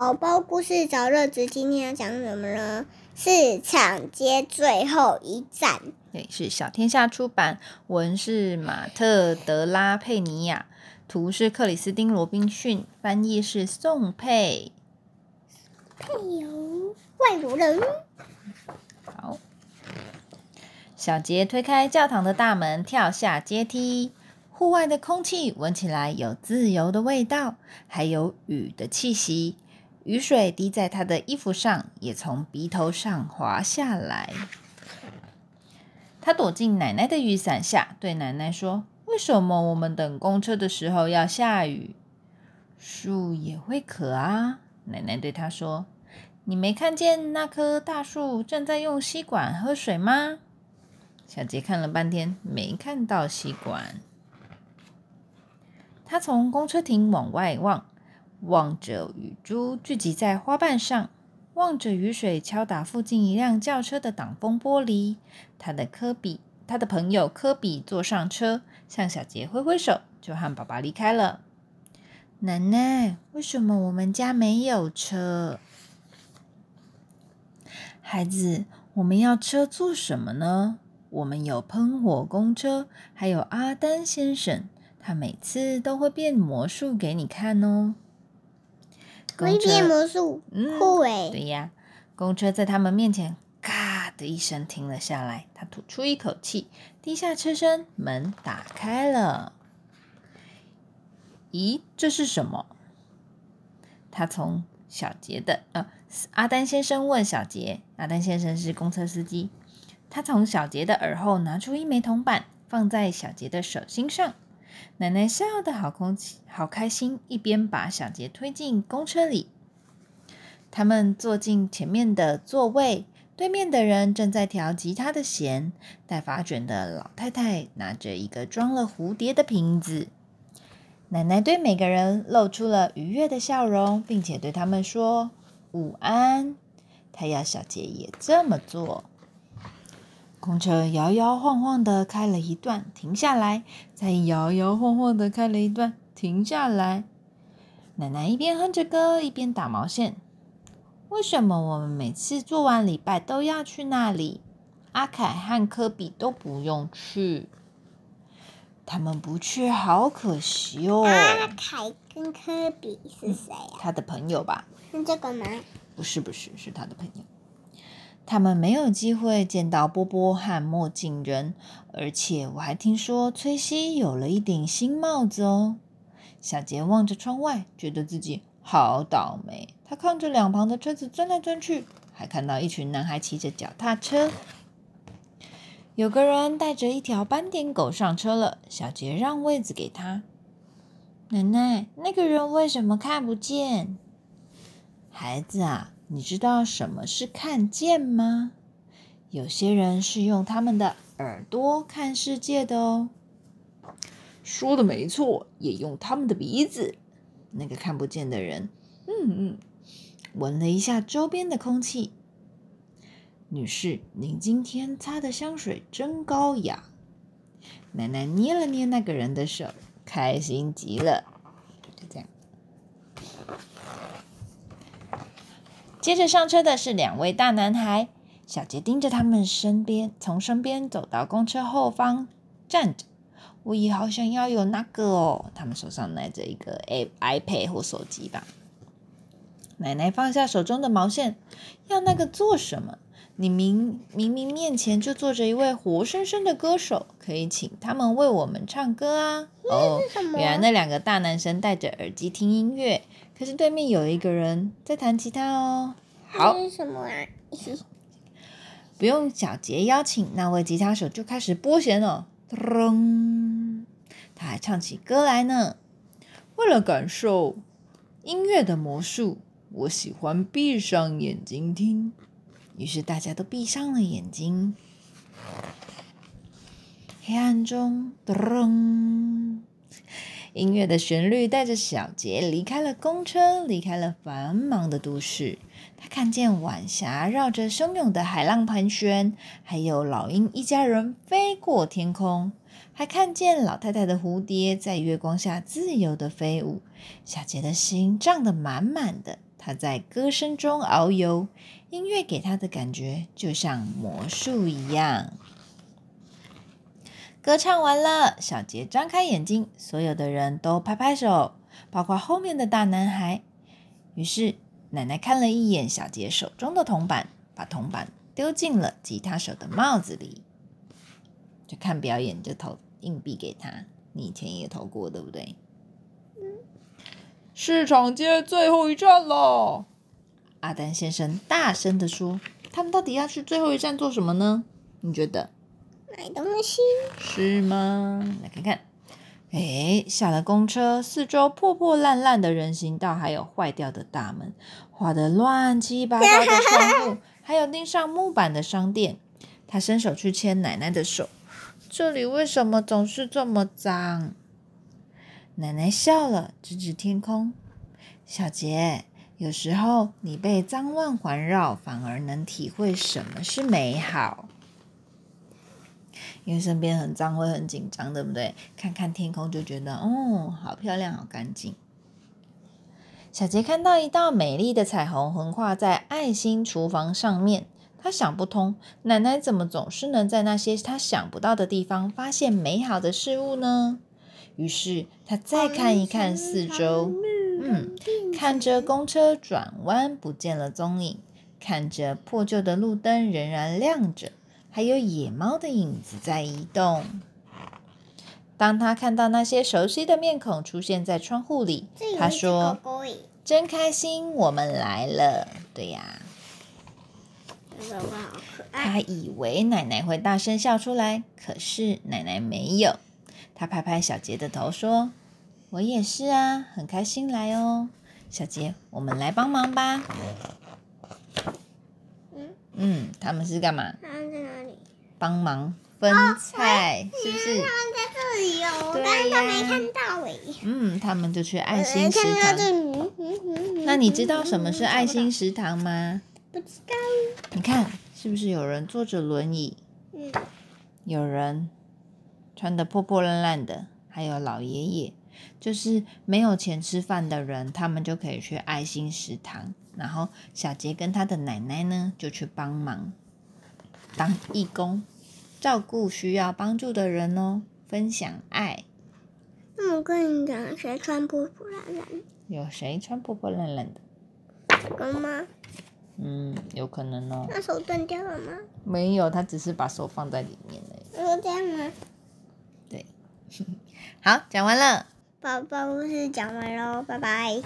宝宝故事找乐子，今天要讲什么呢？市场街最后一站。对，是小天下出版，文是马特德拉佩尼亚，图是克里斯汀罗宾逊，翻译是宋佩。配有外国人。好，小杰推开教堂的大门，跳下阶梯。户外的空气闻起来有自由的味道，还有雨的气息。雨水滴在他的衣服上，也从鼻头上滑下来。他躲进奶奶的雨伞下，对奶奶说：“为什么我们等公车的时候要下雨？树也会渴啊。”奶奶对他说：“你没看见那棵大树正在用吸管喝水吗？”小杰看了半天，没看到吸管。他从公车亭往外望，望着雨珠聚集在花瓣上，望着雨水敲打附近一辆轿车的挡风玻璃。他的科比，他的朋友科比坐上车，向小杰挥挥手，就和爸爸离开了。奶奶，为什么我们家没有车？孩子，我们要车做什么呢？我们有喷火公车，还有阿丹先生，他每次都会变魔术给你看哦。会变魔术，酷诶！对呀，公车在他们面前嘎的一声停了下来，他吐出一口气，低下车身，门打开了。咦，这是什么？他从小杰的呃，阿丹先生问小杰。阿丹先生是公车司机。他从小杰的耳后拿出一枚铜板，放在小杰的手心上。奶奶笑得好空气，好开心，一边把小杰推进公车里。他们坐进前面的座位，对面的人正在调吉他的弦。戴发卷的老太太拿着一个装了蝴蝶的瓶子。奶奶对每个人露出了愉悦的笑容，并且对他们说：“午安。”她要小杰也这么做。公车摇摇晃晃的开了一段，停下来，再摇摇晃晃的开了一段，停下来。奶奶一边哼着歌，一边打毛线。为什么我们每次做完礼拜都要去那里？阿凯和科比都不用去。他们不去，好可惜哦。阿凯跟科比是谁啊？他的朋友吧？是这个吗？不是，不是，是他的朋友。他们没有机会见到波波和墨镜人，而且我还听说崔西有了一顶新帽子哦。小杰望着窗外，觉得自己好倒霉。他看着两旁的车子钻来钻去，还看到一群男孩骑着脚踏车。有个人带着一条斑点狗上车了，小杰让位子给他。奶奶，那个人为什么看不见？孩子啊，你知道什么是看见吗？有些人是用他们的耳朵看世界的哦。说的没错，也用他们的鼻子。那个看不见的人，嗯嗯，闻了一下周边的空气。女士，您今天擦的香水真高雅。奶奶捏了捏那个人的手，开心极了。就这样。接着上车的是两位大男孩，小杰盯着他们身边，从身边走到公车后方站着。我也好想要有那个哦。他们手上拿着一个 iPad 或手机吧。奶奶放下手中的毛线，要那个做什么？你明明明面前就坐着一位活生生的歌手，可以请他们为我们唱歌啊！哦，原来那两个大男生戴着耳机听音乐，可是对面有一个人在弹吉他哦。好，是什么啊？不用小杰邀请，那位吉他手就开始拨弦了。噔，他还唱起歌来呢。为了感受音乐的魔术，我喜欢闭上眼睛听。于是大家都闭上了眼睛。黑暗中，噔，音乐的旋律带着小杰离开了公车，离开了繁忙的都市。他看见晚霞绕着汹涌的海浪盘旋，还有老鹰一家人飞过天空，还看见老太太的蝴蝶在月光下自由的飞舞。小杰的心胀得满满的。他在歌声中遨游，音乐给他的感觉就像魔术一样。歌唱完了，小杰张开眼睛，所有的人都拍拍手，包括后面的大男孩。于是奶奶看了一眼小杰手中的铜板，把铜板丢进了吉他手的帽子里。就看表演，就投硬币给他。你以前也投过，对不对？市场街最后一站了，阿丹先生大声的说：“他们到底要去最后一站做什么呢？你觉得？买东西是吗？来看看。哎，下了公车，四周破破烂烂的人行道，还有坏掉的大门，画的乱七八糟的窗户，还有钉上木板的商店。他伸手去牵奶奶的手，这里为什么总是这么脏？奶奶笑了，指指天空。小杰，有时候你被脏乱环绕，反而能体会什么是美好。因为身边很脏，会很紧张，对不对？看看天空，就觉得哦，好漂亮，好干净。小杰看到一道美丽的彩虹横跨在爱心厨房上面，他想不通，奶奶怎么总是能在那些他想不到的地方发现美好的事物呢？于是他再看一看四周，嗯，看着公车转弯不见了踪影，看着破旧的路灯仍然亮着，还有野猫的影子在移动。当他看到那些熟悉的面孔出现在窗户里，他说：“真开心，我们来了。”对呀，他以为奶奶会大声笑出来，可是奶奶没有。他拍拍小杰的头，说：“我也是啊，很开心来哦，小杰，我们来帮忙吧。”嗯嗯，他们是干嘛？帮忙分菜，是不是？他们在这里哦，我刚刚没看到诶。嗯，他们就去爱心食堂。那你知道什么是爱心食堂吗？不知道。你看，是不是有人坐着轮椅？嗯。有人。穿的破破烂烂的，还有老爷爷，就是没有钱吃饭的人，他们就可以去爱心食堂。然后小杰跟他的奶奶呢，就去帮忙当义工，照顾需要帮助的人哦，分享爱。那我跟你讲，谁穿破破烂烂？有谁穿破破烂烂的？哥吗？嗯，有可能哦。那手断掉了吗？没有，他只是把手放在里面已。是这样吗？对 好，讲完了。宝宝故事讲完喽，拜拜。